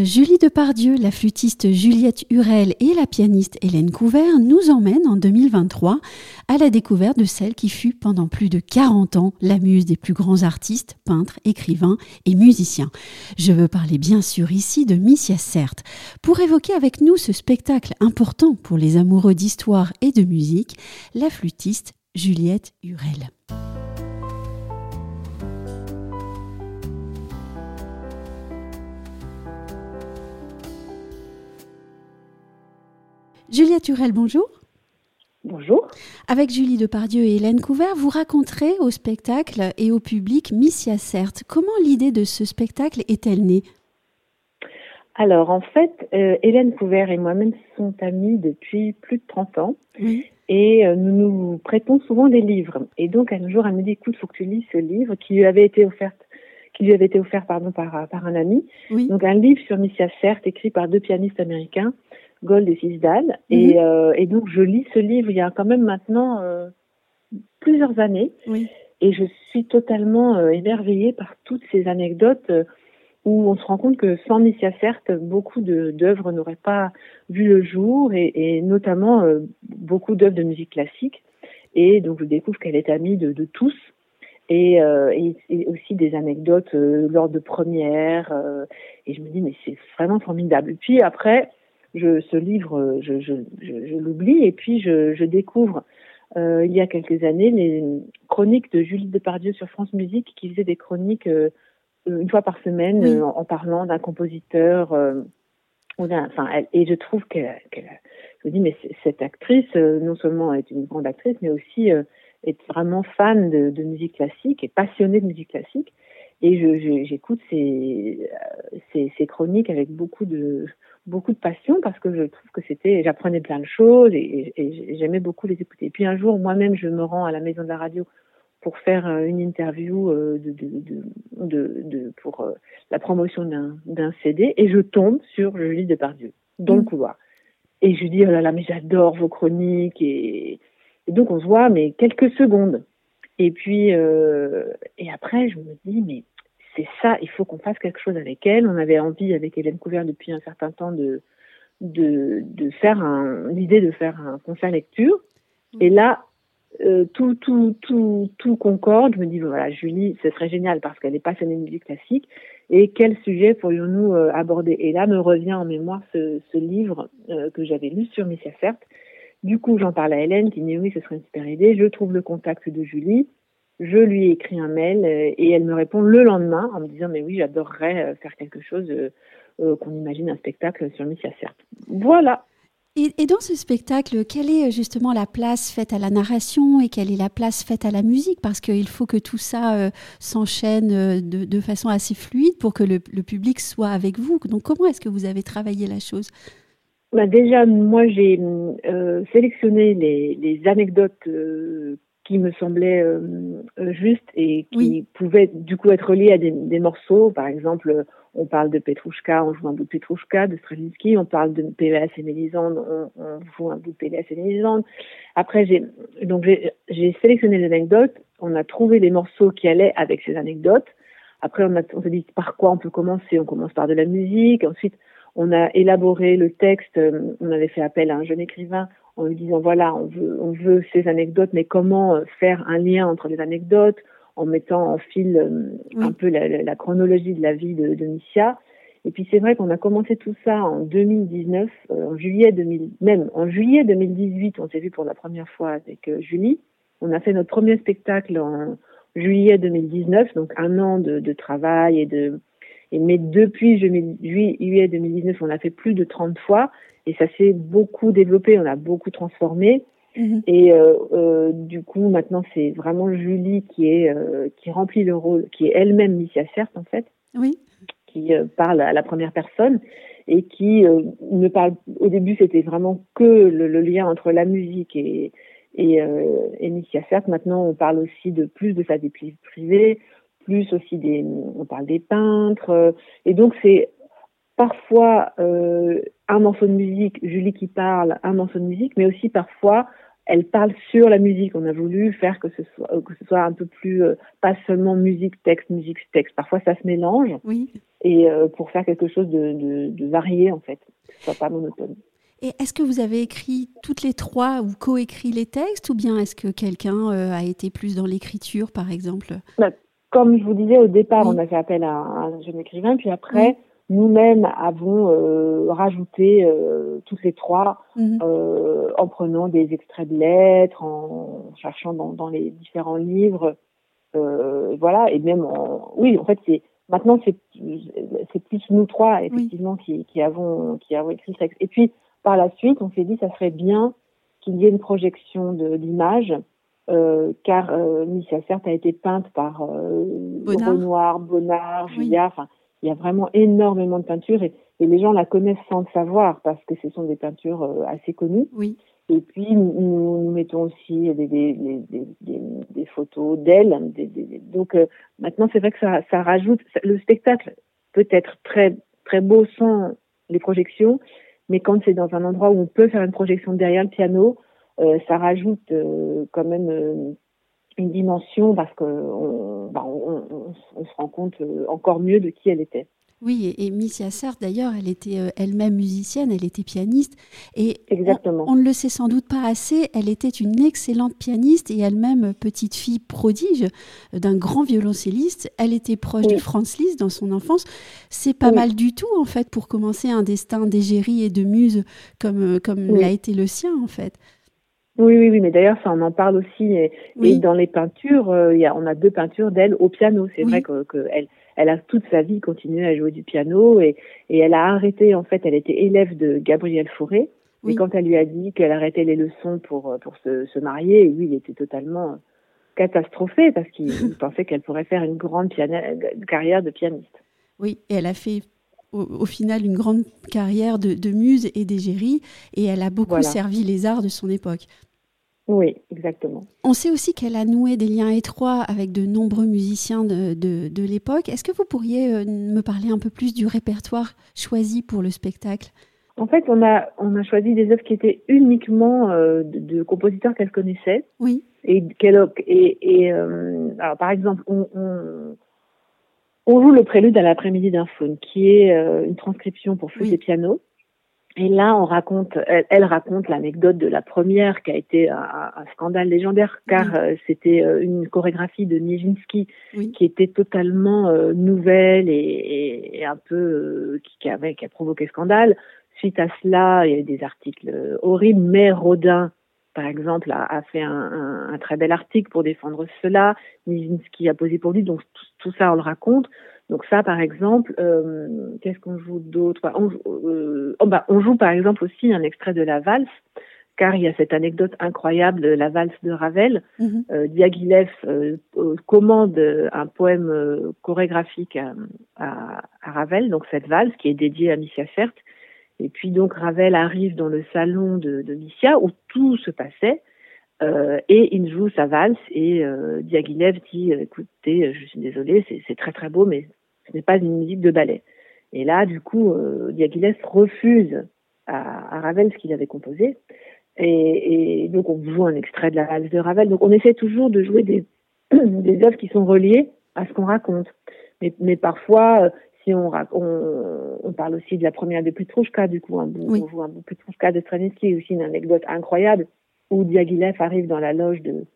Julie Depardieu, la flûtiste Juliette Hurel et la pianiste Hélène Couvert nous emmènent en 2023 à la découverte de celle qui fut pendant plus de 40 ans la muse des plus grands artistes, peintres, écrivains et musiciens. Je veux parler bien sûr ici de Missia Certes. Pour évoquer avec nous ce spectacle important pour les amoureux d'histoire et de musique, la flûtiste Juliette Hurel. Juliette Turel, bonjour. Bonjour. Avec Julie Depardieu et Hélène Couvert, vous raconterez au spectacle et au public Missia Certes. Comment l'idée de ce spectacle est-elle née? Alors, en fait, euh, Hélène Couvert et moi-même sont amies depuis plus de 30 ans. Et euh, nous nous prêtons souvent des livres. Et donc, un jour, elle me dit, écoute, il faut que tu lis ce livre qui lui avait été offert qui lui avait été offert pardon, par, par un ami. Donc un livre sur Missia Certes, écrit par deux pianistes américains Gold et Fisdal. Et, mhm. euh, et, donc, je lis ce livre il y a quand même maintenant euh, plusieurs années. Oui. Et je suis totalement euh, émerveillée par toutes ces anecdotes où on se rend compte que sans Missia Certes, beaucoup d'œuvres n'auraient pas vu le jour, et, et notamment beaucoup d'œuvres de musique classique. Et donc, je découvre qu'elle est amie de, de tous. Et, et, aussi des anecdotes lors de premières. et je me dis, mais c'est vraiment formidable. Puis après, je, ce livre, je, je, je, l'oublie et puis je, je découvre euh, il y a quelques années les chroniques de Julie Depardieu sur France Musique qui faisait des chroniques euh, une fois par semaine euh, en, parlant d'un compositeur. Euh, enfin, et je trouve que, je me dis mais cette actrice non seulement est une grande actrice mais aussi est vraiment fan de, de, musique classique et passionnée de musique classique. Et j'écoute ces, ces, ces, chroniques avec beaucoup de, beaucoup de passion parce que je trouve que c'était, j'apprenais plein de choses et, j'aimais beaucoup les écouter. Et puis un jour, moi-même, je me rends à la maison de la radio pour faire euh, une interview euh, de, de, de, de pour euh, la promotion d'un CD et je tombe sur Julie Depardieu dans le mmh. couloir. Et je dis, oh là là, mais j'adore vos chroniques. Et, et, donc on se voit, mais quelques secondes. Et puis, euh, et après, je me dis, mais c'est ça, il faut qu'on fasse quelque chose avec elle. On avait envie avec Hélène Couvert depuis un certain temps de de, de faire un l'idée de faire un concert lecture. Et là, euh, tout, tout, tout, tout concorde. Je me dis, voilà, Julie, ce serait génial parce qu'elle est passionnée de musique classique. Et quel sujet pourrions-nous euh, aborder? Et là me revient en mémoire ce, ce livre euh, que j'avais lu sur Missia Certes. Du coup, j'en parle à Hélène qui dit oui, ce serait une super idée. Je trouve le contact de Julie je lui écris un mail euh, et elle me répond le lendemain en me disant mais oui j'adorerais euh, faire quelque chose euh, qu'on imagine un spectacle sur Missia Certes. Voilà. Et, dans ce spectacle, quelle est justement la place faite à la narration et quelle est la place faite à la musique? Parce qu'il faut que tout ça s'enchaîne de, façon assez fluide pour que le, public soit avec vous. Donc comment est-ce que vous avez travaillé la chose? Bah déjà, moi j'ai sélectionné les, les anecdotes qui me semblait euh, euh, juste et qui pouvait du coup être lié à des, des, morceaux. Par exemple, on parle de Petrouchka, on joue un bout de Petrouchka, de Stravinsky, on parle de PVS et Mélisande, on, on, joue un bout de PVS et Mélisande. Après, j'ai donc j'ai sélectionné les anecdotes, on a trouvé les morceaux qui allaient avec ces anecdotes. Après, on, a, on s'est dit par quoi on peut commencer? On commence par de la musique. Ensuite, on a élaboré le texte. On avait fait appel à un jeune écrivain en lui disant voilà, on veut, on veut ces anecdotes, mais comment euh, faire un lien entre les anecdotes en mettant en fil euh, un peu la, chronologie de la vie de, de Missia. Et puis c'est vrai qu'on a commencé tout ça en 2019, euh, en juillet 2000, même en juillet 2018, on s'est vu pour la première fois avec Julie. On a fait notre premier spectacle en juillet 2019, donc un an de, de travail et de. Et, mais depuis juillet 2019, on a fait plus de 30 fois. Et ça s'est beaucoup développé, on a beaucoup transformé. Mhm. Et euh, euh, du coup, maintenant, c'est vraiment Julie qui est euh, qui remplit le rôle, qui est elle-même Missia Certes en fait, oui. qui parle à la première personne et qui ne parle. Au début, c'était vraiment que le, le, lien entre la musique et et, et Missia Certes. Maintenant, on parle aussi de plus de sa vie privée, plus aussi des, on parle des peintres. et donc, c'est parfois euh, un morceau de musique, Julie qui parle, un morceau de musique, mais aussi parfois elle parle sur la musique. On a voulu faire que ce soit, que ce soit un peu plus, pas seulement musique, texte, musique, texte. Parfois, ça se mélange. Oui. Et pour faire quelque chose de, de, de varié, en fait, que ce soit pas monotone. Et est-ce que vous avez écrit toutes les trois ou coécrit les textes? Ou bien est-ce que quelqu'un a été plus dans l'écriture, par exemple? Bah, Comme je vous disais au départ, on a fait appel à un jeune écrivain, puis après, nous-mêmes avons euh, rajouté euh, toutes les trois mhm. euh, en prenant des extraits de lettres, en cherchant dans, dans les différents livres, voilà, et même en, oui, en fait, c'est maintenant c'est c'est plus nous trois effectivement qui, qui avons qui avons écrit texte. Et puis par la suite, on s'est dit ça serait bien qu'il y ait une projection de l'image. Euh, car euh, Missia certes a été peinte par euh, Renoir, Bonnard, Julia, enfin il y a vraiment énormément de peintures et, les gens la connaissent sans le savoir parce que ce sont des peintures euh, assez connues. Oui. Et puis nous, nous mettons aussi des, des, des, des photos d'elle. donc maintenant c'est vrai que ça, ça rajoute le spectacle peut être très très beau sans les projections, mais quand c'est dans un endroit où on peut faire une projection derrière le piano, ça rajoute quand même une dimension parce qu'on bah, on, on, se rend compte euh, encore mieux de qui elle était. Oui, et, Missia Sartre, d'ailleurs, elle était euh, elle-même musicienne, elle était pianiste. Et Exactement. On, ne le sait sans doute pas assez, elle était une excellente pianiste et elle-même petite fille prodige d'un grand violoncelliste. Elle était proche de Franz Liszt dans son enfance. C'est pas mal du tout, en fait, pour commencer un destin d'égérie et de muse comme, comme l'a été le sien, en fait. Oui, oui, oui, mais d'ailleurs, ça, on en parle aussi. Et, dans les peintures, euh, y a, on a deux peintures d'elle au piano. C'est vrai que, que, elle, a toute sa vie continué à jouer du piano et, et elle a arrêté, en fait, elle était élève de Gabriel Fauré. Et quand elle lui a dit qu'elle arrêtait les leçons pour, pour se, se marier, lui, il était totalement catastrophé parce qu'il pensait qu'elle pourrait faire une grande carrière de pianiste. Oui, et elle a fait au, final une grande carrière de, de muse et d'égérie, et elle a beaucoup servi les arts de son époque. Oui, exactement. On sait aussi qu'elle a noué des liens étroits avec de nombreux musiciens de, de, l'époque. Est-ce que vous pourriez euh, me parler un peu plus du répertoire choisi pour le spectacle? En fait, on a, on a choisi des œuvres qui étaient uniquement euh, de, compositeurs qu'elle connaissait. Oui. Et, et, et euh, alors, par exemple, on, on joue le prélude à l'après-midi d'un faune, qui est euh, une transcription pour flûte et piano. Et là, on raconte, elle, raconte l'anecdote de la première qui a été un, scandale légendaire, car euh, c'était euh, une chorégraphie de Nijinsky qui était totalement nouvelle et, et, un peu qui, avait, qui a provoqué scandale. Suite à cela, il y a eu des articles horribles, mais Rodin par exemple, a, fait un, très bel article pour défendre cela. Nijinsky a posé pour lui, donc tout, ça, on le raconte. Donc ça, par exemple, euh, qu'est-ce qu'on joue d'autre? On, euh, oh, bah, on, joue par exemple aussi un extrait de la valse, car il y a cette anecdote incroyable de la valse de Ravel. Mm-hmm. Euh, Diaghilev commande un poème chorégraphique à, Ravel, donc cette valse qui est dédiée à Missia Fert. Et puis donc Ravel arrive dans le salon de, de où tout se passait euh, et il joue sa valse et euh, Diaghilev dit écoutez je suis désolé c'est très très beau mais ce n'est pas une musique de ballet. Et là du coup euh, Diaghilev refuse à, Ravel ce qu'il avait composé et, donc on joue un extrait de la valse de Ravel. Donc on essaie toujours de jouer des, des œuvres qui sont reliées à ce qu'on raconte. Mais, mais parfois, si on, on, on, parle aussi de la première de Petrouchka, du coup, un bout, on joue un bout Petrouchka de Stravinsky, aussi une anecdote incroyable où Diaghilev arrive dans la loge de,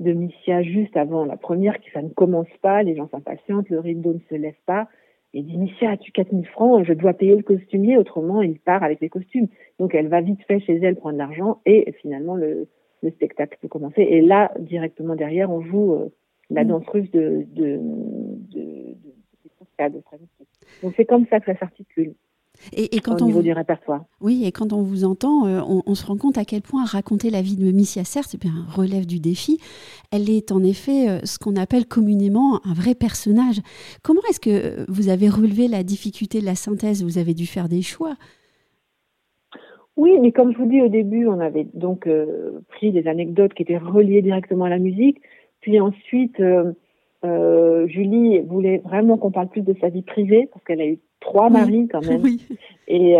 de Missia juste avant la première, qui ça ne commence pas, les gens s'impatientent, le rideau ne se lève pas, et dit Missia, as-tu 4000 francs? Je dois payer le costumier, autrement il part avec les costumes. Donc elle va vite fait chez elle prendre l'argent, et finalement le, le spectacle peut commencer. Et là, directement derrière, on joue euh, la danse russe de, de, de donc c'est comme ça que ça s'articule. Et, quand au on niveau du répertoire. Oui, et quand on vous entend, euh, on, se rend compte à quel point raconter la vie de Missia Serre, bien relève du défi. Elle est en effet euh, ce qu'on appelle communément un vrai personnage. Comment est-ce que vous avez relevé la difficulté de la synthèse? Vous avez dû faire des choix. Oui, mais comme je vous dis au début, on avait donc euh, pris des anecdotes qui étaient reliées directement à la musique, puis ensuite euh, Julie voulait vraiment qu'on parle plus de sa vie privée parce qu'elle a eu trois maris quand même. Et,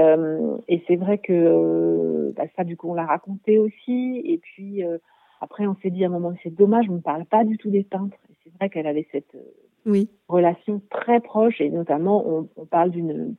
et c'est vrai que bah, ça, du coup, on l'a raconté aussi. Et puis après, on s'est dit à un moment, c'est dommage, on ne parle pas du tout des peintres. Et c'est vrai qu'elle avait cette oui. relation très proche, et notamment, on, on parle d'une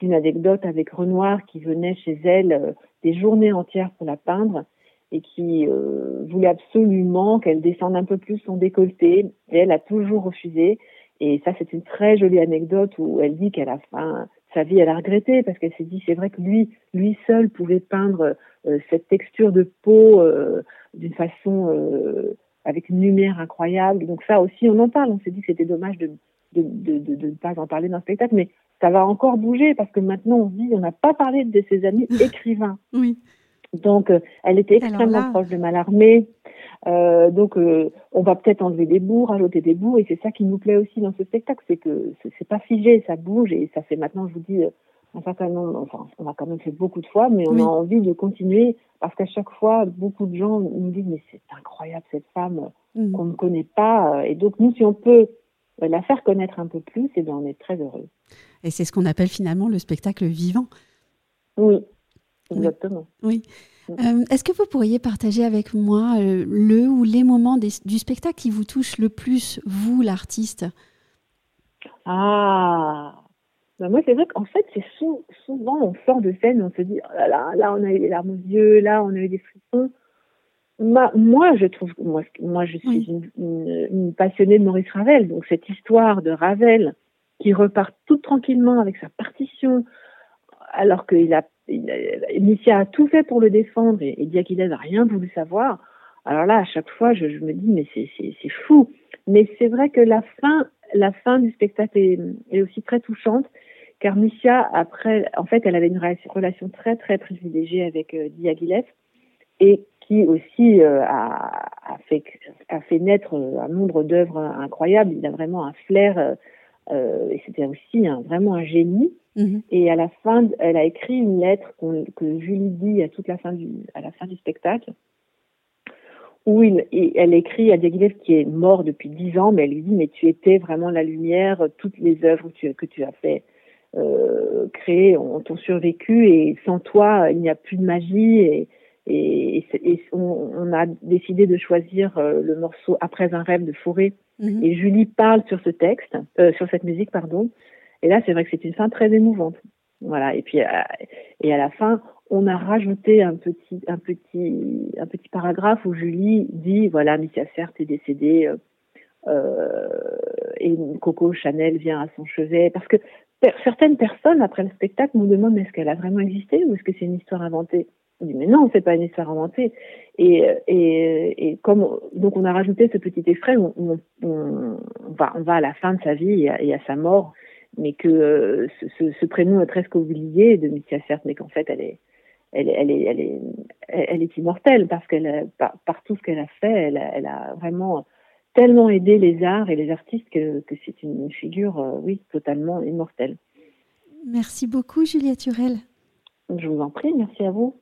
d'une anecdote avec Renoir qui venait chez elle euh, des journées entières pour la peindre et qui euh, voulait absolument qu'elle descende un peu plus son décolleté. Et elle a toujours refusé. Et ça, c'est une très jolie anecdote où elle dit qu'à la fin, sa vie, elle a regretté parce qu'elle s'est dit, c'est vrai que lui, lui seul pouvait peindre euh, cette texture de peau d'une façon avec une lumière incroyable. Donc ça aussi, on en parle. On s'est dit que c'était dommage de de, de, de, ne pas en parler dans le spectacle, mais ça va encore bouger parce que maintenant on dit, on n'a pas parlé de ses amis écrivains. oui. Donc, euh, elle était extrêmement proche de Mallarmé. Euh, donc, euh, on va peut-être enlever des bouts, rajouter des bouts, et c'est ça qui nous plaît aussi dans ce spectacle, c'est que c'est pas figé, ça bouge, et ça fait maintenant, je vous dis, un certain nombre, enfin, on a quand même fait beaucoup de fois, mais on a envie de continuer parce qu'à chaque fois, beaucoup de gens nous disent, mais c'est incroyable cette femme mm. qu'on ne connaît pas, et donc nous, si on peut la faire connaître un peu plus, et eh bien on est très heureux. Et c'est ce qu'on appelle finalement le spectacle vivant. Oui, exactement. Oui. Mm. Euh, est-ce que vous pourriez partager avec moi euh, le ou les moments du spectacle qui vous touchent le plus, vous, l'artiste? Ah ben moi, c'est vrai qu'en fait, c'est souvent, on sort de scène, on se dit, oh là, là, là, on a eu des larmes aux yeux, là, on a eu des frissons moi, je trouve, moi, moi je suis une, passionnée de Maurice Ravel, donc cette histoire de Ravel qui repart tout tranquillement avec sa partition, alors qu'il a, il a, tout fait pour le défendre et, et n'a rien voulu savoir. Alors là, à chaque fois, je, me dis, mais c'est fou. Mais c'est vrai que la fin, la fin du spectacle est, aussi très touchante, car Missia, après, en fait, elle avait une relation très, très privilégiée avec euh, Diaghilev. Et qui aussi euh, a, fait, naître un nombre d'œuvres incroyables. Il a vraiment un flair, euh, euh et c'était aussi vraiment un génie. Mhm. Et à la fin, elle a écrit une lettre que Julie dit à toute la fin du, à la fin du spectacle, où il, elle écrit à Diaghilev qui est mort depuis dix ans, mais elle lui dit mais tu étais vraiment la lumière, toutes les œuvres que tu, que tu as fait euh, créer ont, ont survécu et sans toi il n'y a plus de magie et, et, on, a décidé de choisir euh, le morceau Après un rêve de forêt. Mhm. Et Julie parle sur ce texte, euh, sur cette musique, pardon. Et là, c'est vrai que c'est une fin très émouvante. Voilà. Et puis, euh, et à la fin, on a rajouté un petit, un petit, un petit paragraphe où Julie dit, voilà, Missia Certes est décédée, euh, et Coco Chanel vient à son chevet, parce que certaines personnes après le spectacle nous demandent est-ce qu'elle a vraiment existé ou est-ce que c'est une histoire inventée? On dit mais non, c'est pas une histoire inventée. Et, et, et, comme donc on a rajouté ce petit extrait, on, on, on, va, à la fin de sa vie à, et à sa mort, mais que euh, ce, ce, prénom est presque oublié de Missia certes, mais qu'en fait elle est, elle, elle, est, elle, est, elle est immortelle parce qu'elle par, par, tout ce qu'elle a fait, elle a, elle a vraiment tellement aidé les arts et les artistes que, que c'est une figure, euh, oui, totalement immortelle. Merci beaucoup, Julia Turel. Je vous en prie, merci à vous.